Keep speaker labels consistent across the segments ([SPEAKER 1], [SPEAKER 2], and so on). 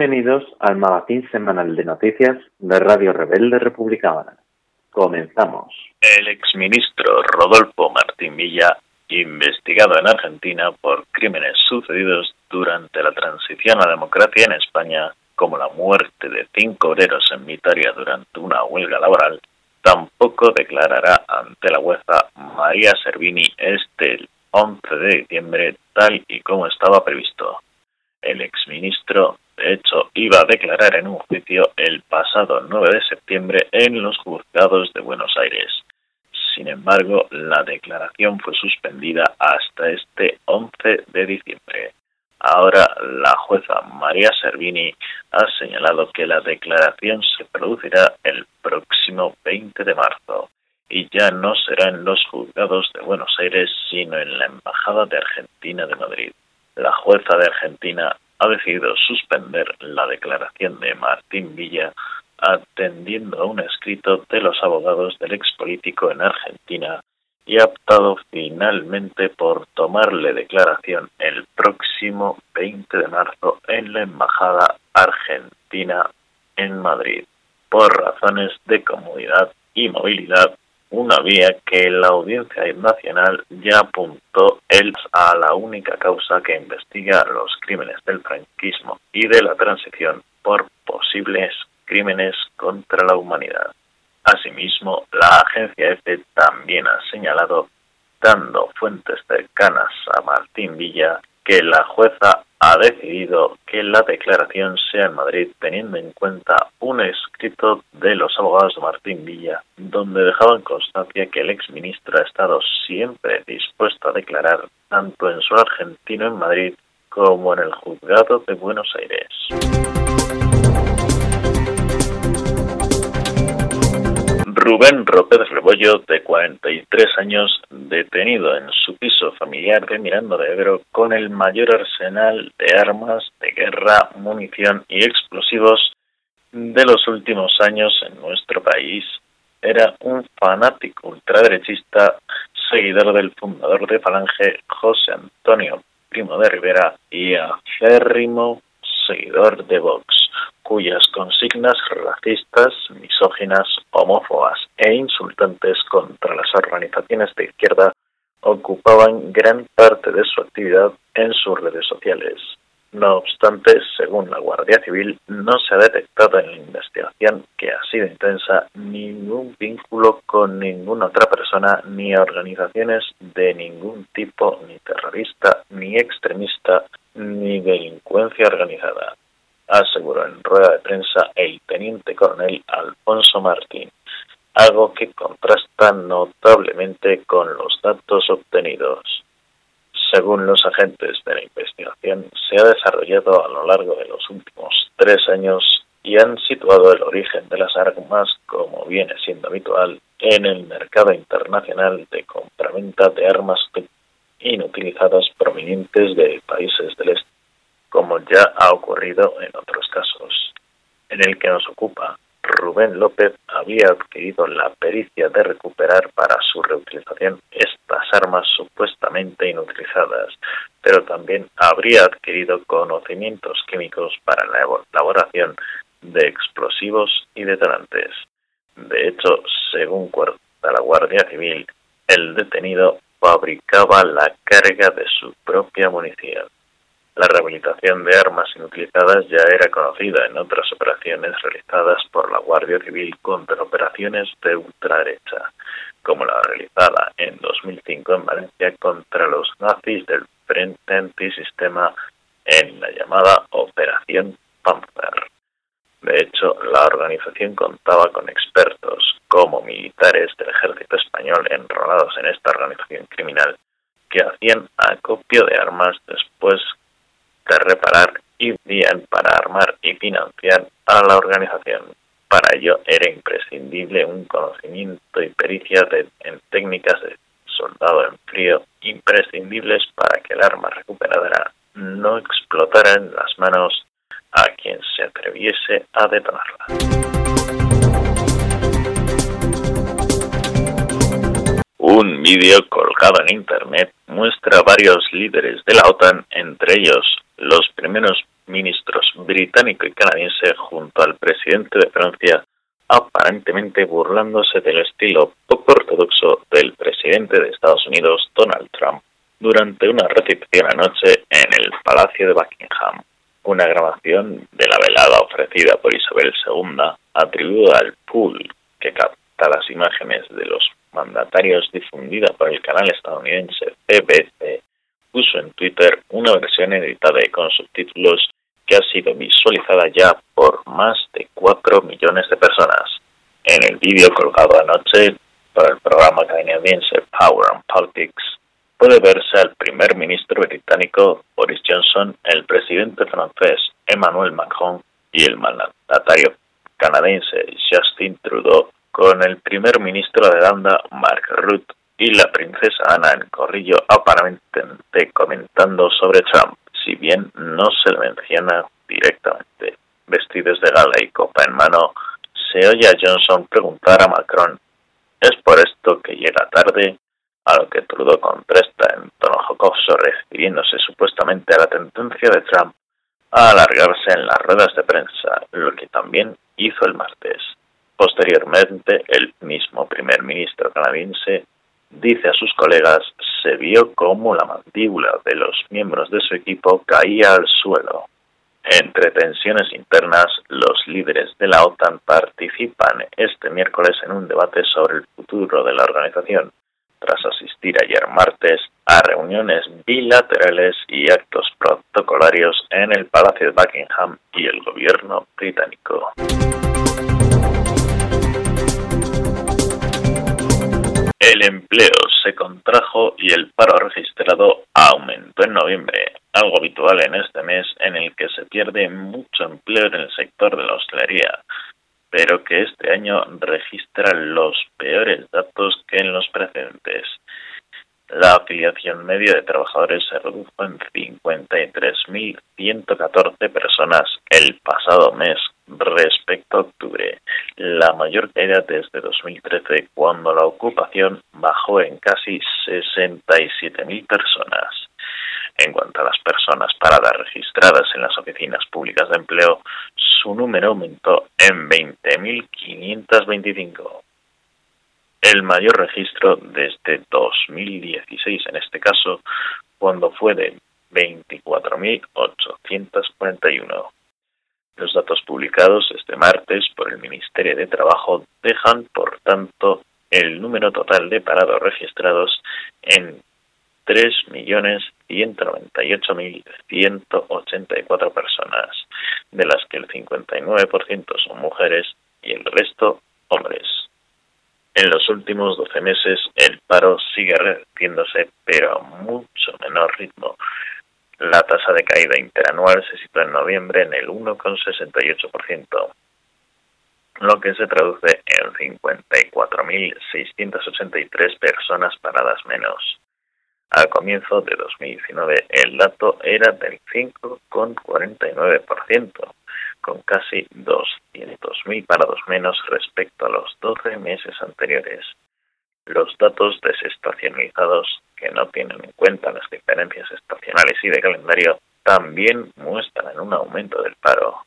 [SPEAKER 1] Bienvenidos al magazín semanal de noticias de Radio Rebelde Republicana. Comenzamos.
[SPEAKER 2] El exministro Rodolfo Martín Villa, investigado en Argentina por crímenes sucedidos durante la transición a la democracia en España, como la muerte de cinco obreros en Vitoria durante una huelga laboral, tampoco declarará ante la jueza María Servini este 11 de diciembre, tal y como estaba previsto. El exministro, de hecho, iba a declarar en un juicio el pasado 9 de septiembre en los juzgados de Buenos Aires. Sin embargo, la declaración fue suspendida hasta este 11 de diciembre. Ahora, la jueza María Servini ha señalado que la declaración se producirá el próximo 20 de marzo y ya no será en los juzgados de Buenos Aires, sino en la Embajada de Argentina de Madrid la jueza de Argentina ha decidido suspender la declaración de Martín Villa atendiendo a un escrito de los abogados del expolítico en Argentina y ha optado finalmente por tomarle declaración el próximo 20 de marzo en la Embajada Argentina en Madrid por razones de comodidad y movilidad una vía que la Audiencia Nacional ya apuntó él a la única causa que investiga los crímenes del franquismo y de la transición por posibles crímenes contra la humanidad. Asimismo, la agencia EFE también ha señalado, dando fuentes cercanas a Martín Villa, que la jueza ha decidido que la declaración sea en Madrid teniendo en cuenta un escrito de los abogados de Martín Villa, donde dejaban constancia que el exministro ha estado siempre dispuesto a declarar tanto en su argentino en Madrid como en el juzgado de Buenos Aires. Rubén López Rebollo, de 43 años, detenido en su piso familiar de Miranda de Ebro con el mayor arsenal de armas de guerra, munición y explosivos de los últimos años en nuestro país. Era un fanático ultraderechista, seguidor del fundador de Falange, José Antonio Primo de Rivera, y aférrimo seguidor de Vox cuyas consignas racistas, misóginas, homófobas e insultantes contra las organizaciones de izquierda ocupaban gran parte de su actividad en sus redes sociales. No obstante, según la Guardia Civil, no se ha detectado en la investigación que ha sido intensa ningún vínculo con ninguna otra persona ni organizaciones de ningún tipo, ni terrorista, ni extremista, ni delincuencia organizada aseguró en rueda de prensa el teniente coronel Alfonso Martín, algo que contrasta notablemente con los datos obtenidos. Según los agentes de la investigación, se ha desarrollado a lo largo de los últimos tres años y han situado el origen de las armas, como viene siendo habitual, en el mercado internacional de compraventa de armas inutilizadas provenientes de países del este como ya ha ocurrido en otros casos. En el que nos ocupa, Rubén López había adquirido la pericia de recuperar para su reutilización estas armas supuestamente inutilizadas, pero también habría adquirido conocimientos químicos para la elaboración de explosivos y detonantes. De hecho, según cuenta la Guardia Civil, el detenido fabricaba la carga de su propia munición. La rehabilitación de armas inutilizadas ya era conocida en otras operaciones realizadas por la Guardia Civil contra operaciones de ultraderecha, como la realizada en 2005 en Valencia contra los nazis del Frente Antisistema en la llamada Operación Panzer. De hecho, la organización contaba con expertos como militares del ejército español enrolados en esta organización criminal que hacían acopio de armas después de reparar y bien para armar y financiar a la organización. Para ello era imprescindible un conocimiento y pericia en técnicas de soldado en frío imprescindibles para que el arma recuperada no explotara en las manos a quien se atreviese a detonarla. Un vídeo colgado en Internet muestra varios líderes de la OTAN, entre ellos los primeros ministros británico y canadiense junto al presidente de Francia, aparentemente burlándose del estilo poco ortodoxo del presidente de Estados Unidos, Donald Trump, durante una recepción anoche en el Palacio de Buckingham. Una grabación de la velada ofrecida por Isabel II atribuida al pool que capta las imágenes de los mandatarios difundida por el canal estadounidense BBC puso en Twitter una versión editada y con subtítulos que ha sido visualizada ya por más de 4 millones de personas. En el vídeo colgado anoche por el programa canadiense Power and Politics, puede verse al primer ministro británico Boris Johnson, el presidente francés Emmanuel Macron y el mandatario canadiense Justin Trudeau con el primer ministro de Irlanda Mark Rutte y la princesa Ana en corrillo aparentemente comentando sobre Trump, si bien no se le menciona directamente. Vestidos de gala y copa en mano, se oye a Johnson preguntar a Macron, ¿es por esto que llega tarde? A lo que Trudeau contesta en tono jocoso refiriéndose supuestamente a la tendencia de Trump a alargarse en las ruedas de prensa, lo que también hizo el martes. Posteriormente, el mismo primer ministro canadiense dice a sus colegas, se vio como la mandíbula de los miembros de su equipo caía al suelo. Entre tensiones internas, los líderes de la OTAN participan este miércoles en un debate sobre el futuro de la organización, tras asistir ayer martes a reuniones bilaterales y actos protocolarios en el Palacio de Buckingham y el gobierno británico. El empleo se contrajo y el paro registrado aumentó en noviembre, algo habitual en este mes en el que se pierde mucho empleo en el sector de la hostelería, pero que este año registra los peores datos que en los precedentes. La afiliación media de trabajadores se redujo en 53.114 personas el pasado mes respecto a octubre, la mayor caída desde 2013, cuando la ocupación bajó en casi 67.000 personas. En cuanto a las personas paradas registradas en las oficinas públicas de empleo, su número aumentó en 20.525. El mayor registro desde 2016, en este caso, cuando fue de 24.841. Los datos publicados este martes por el Ministerio de Trabajo dejan, por tanto, el número total de parados registrados en 3.198.184 personas, de las que el 59% son mujeres y el resto hombres. En los últimos 12 meses el paro sigue reduciéndose, pero a mucho menor ritmo, la tasa de caída interanual se sitúa en noviembre en el 1,68%, lo que se traduce en 54.683 personas paradas menos. Al comienzo de 2019 el dato era del 5,49%, con casi 200.000 parados menos respecto a los 12 meses anteriores. Los datos desestacionalizados que no tienen en cuenta las diferencias estacionales y de calendario, también muestran un aumento del paro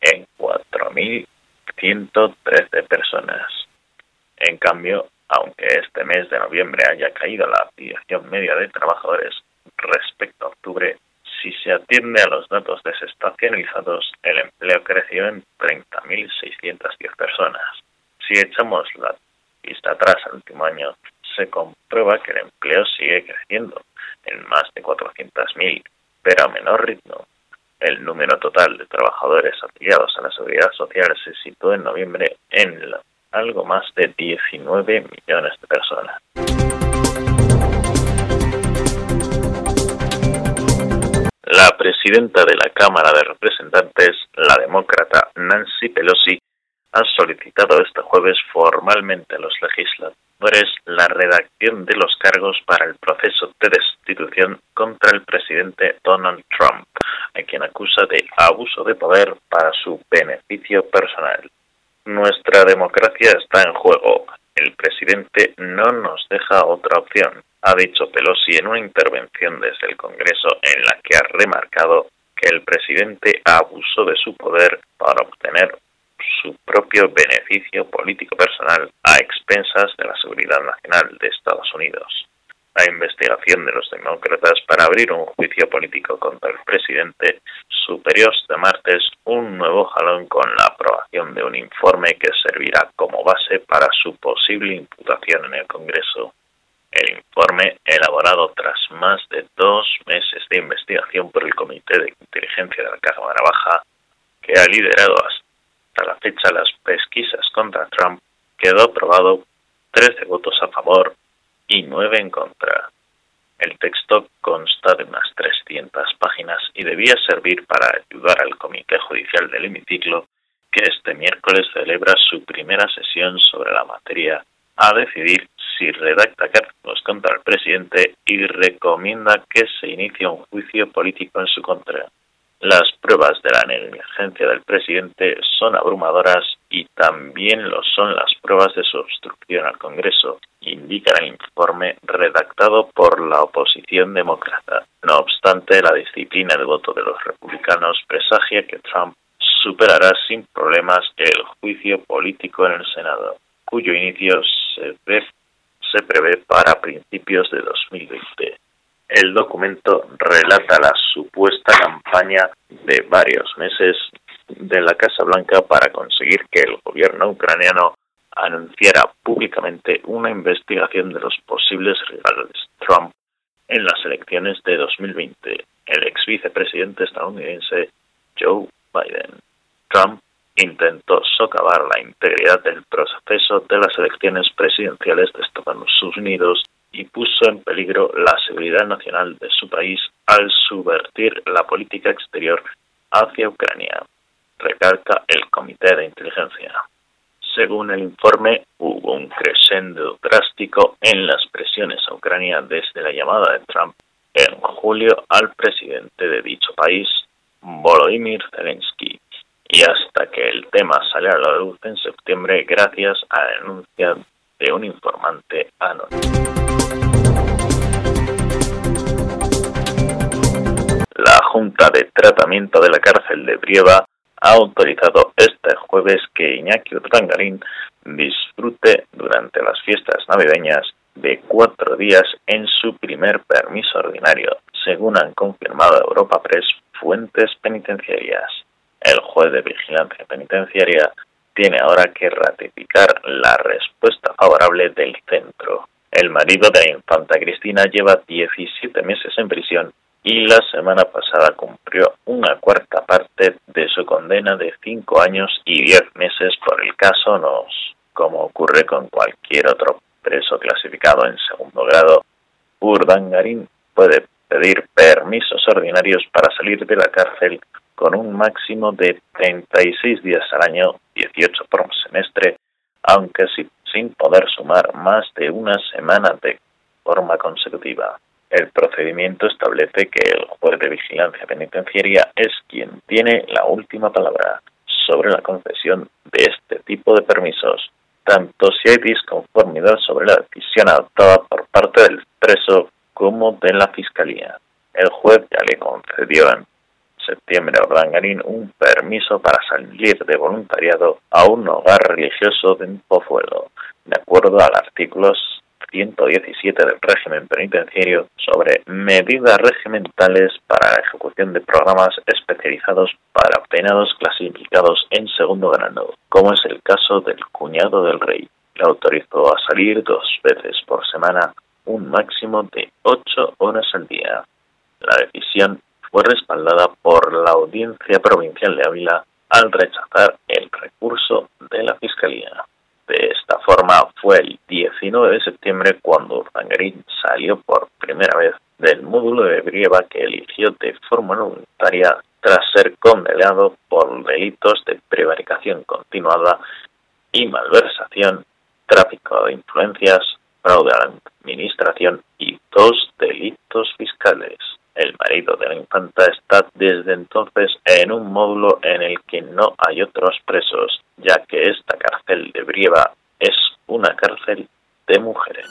[SPEAKER 2] en 4.113 personas. En cambio, aunque este mes de noviembre haya caído la afiliación media de trabajadores respecto a octubre, si se atiende a los datos desestacionalizados, el empleo creció en 30.610 personas. Si echamos la vista atrás al último año, se comprueba que el empleo sigue creciendo en más de 400.000, pero a menor ritmo. El número total de trabajadores afiliados a la seguridad social se situó en noviembre en algo más de 19 millones de personas. La presidenta de la Cámara de Representantes, la demócrata Nancy Pelosi, ha solicitado este jueves formalmente a los legisladores la redacción de los cargos para el proceso de destitución contra el presidente Donald Trump, a quien acusa de abuso de poder para su beneficio personal. Nuestra democracia está en juego. El presidente no nos deja otra opción, ha dicho Pelosi en una intervención desde el Congreso en la que ha remarcado que el presidente abusó de su poder para obtener su propio beneficio político personal a expensas de la seguridad nacional de Estados Unidos. La investigación de los demócratas para abrir un juicio político contra el presidente superior este martes un nuevo jalón con la aprobación de un informe que servirá como base para su posible imputación en el Congreso. El informe, elaborado tras más de dos meses de investigación por el Comité de Inteligencia de la Cámara Baja, que ha liderado hasta la fecha las pesquisas contra Trump, quedó aprobado 13 votos a favor y 9 en contra. El texto consta de unas 300 páginas y debía servir para ayudar al Comité Judicial del Hemiciclo, que este miércoles celebra su primera sesión sobre la materia, a decidir si redacta cargos contra el presidente y recomienda que se inicie un juicio político en su contra. Las pruebas de la negligencia del presidente son abrumadoras y también lo son las pruebas de su obstrucción al Congreso, indica el informe redactado por la oposición demócrata. No obstante, la disciplina de voto de los republicanos presagia que Trump superará sin problemas el juicio político en el Senado, cuyo inicio se, se prevé para principios de 2020. El documento relata la supuesta campaña de varios meses de la Casa Blanca para conseguir que el gobierno ucraniano anunciara públicamente una investigación de los posibles rivales Trump en las elecciones de 2020. El ex vicepresidente estadounidense Joe Biden. Trump intentó socavar la integridad del proceso de las elecciones presidenciales de Estados Unidos y puso en peligro la seguridad nacional de su país al subvertir la política exterior hacia Ucrania, recalca el Comité de Inteligencia. Según el informe, hubo un crescendo drástico en las presiones a Ucrania desde la llamada de Trump en julio al presidente de dicho país, Volodymyr Zelensky, y hasta que el tema salió a la luz en septiembre gracias a la denuncia de un informante anónimo. La Junta de Tratamiento de la Cárcel de Brieva ha autorizado este jueves que Iñaki Urdangarín disfrute durante las fiestas navideñas de cuatro días en su primer permiso ordinario, según han confirmado Europa Press fuentes penitenciarias. El juez de vigilancia penitenciaria tiene ahora que ratificar la respuesta favorable del centro. El marido de la infanta Cristina lleva 17 meses en prisión y la semana pasada cumplió una cuarta parte de su condena de 5 años y 10 meses por el caso Nos. Como ocurre con cualquier otro preso clasificado en segundo grado, Urdangarín puede pedir permisos ordinarios para salir de la cárcel con un máximo de 36 días al año, 18 por semestre, aunque sin poder sumar más de una semana de forma consecutiva. El procedimiento establece que el juez de vigilancia penitenciaria es quien tiene la última palabra sobre la concesión de este tipo de permisos, tanto si hay disconformidad sobre la decisión adoptada por parte del preso como de la Fiscalía. El juez ya le concedió en septiembre Urdangarín un permiso para salir de voluntariado a un hogar religioso de Pozuelo, de acuerdo al artículo 117 del régimen penitenciario sobre medidas regimentales para la ejecución de programas especializados para penados clasificados en segundo grado, como es el caso del cuñado del rey. Le autorizó a salir dos veces por semana, un máximo de ocho horas al día. La decisión fue respaldada por la Audiencia Provincial de Ávila al rechazar el recurso de la Fiscalía. De esta forma, fue el 19 de septiembre cuando Urdangarín salió por primera vez del módulo de Brieva que eligió de forma voluntaria tras ser condenado por delitos de prevaricación continuada y malversación, desde entonces en un módulo en el que no hay otros presos, ya que esta cárcel de Brieva es una cárcel de mujeres.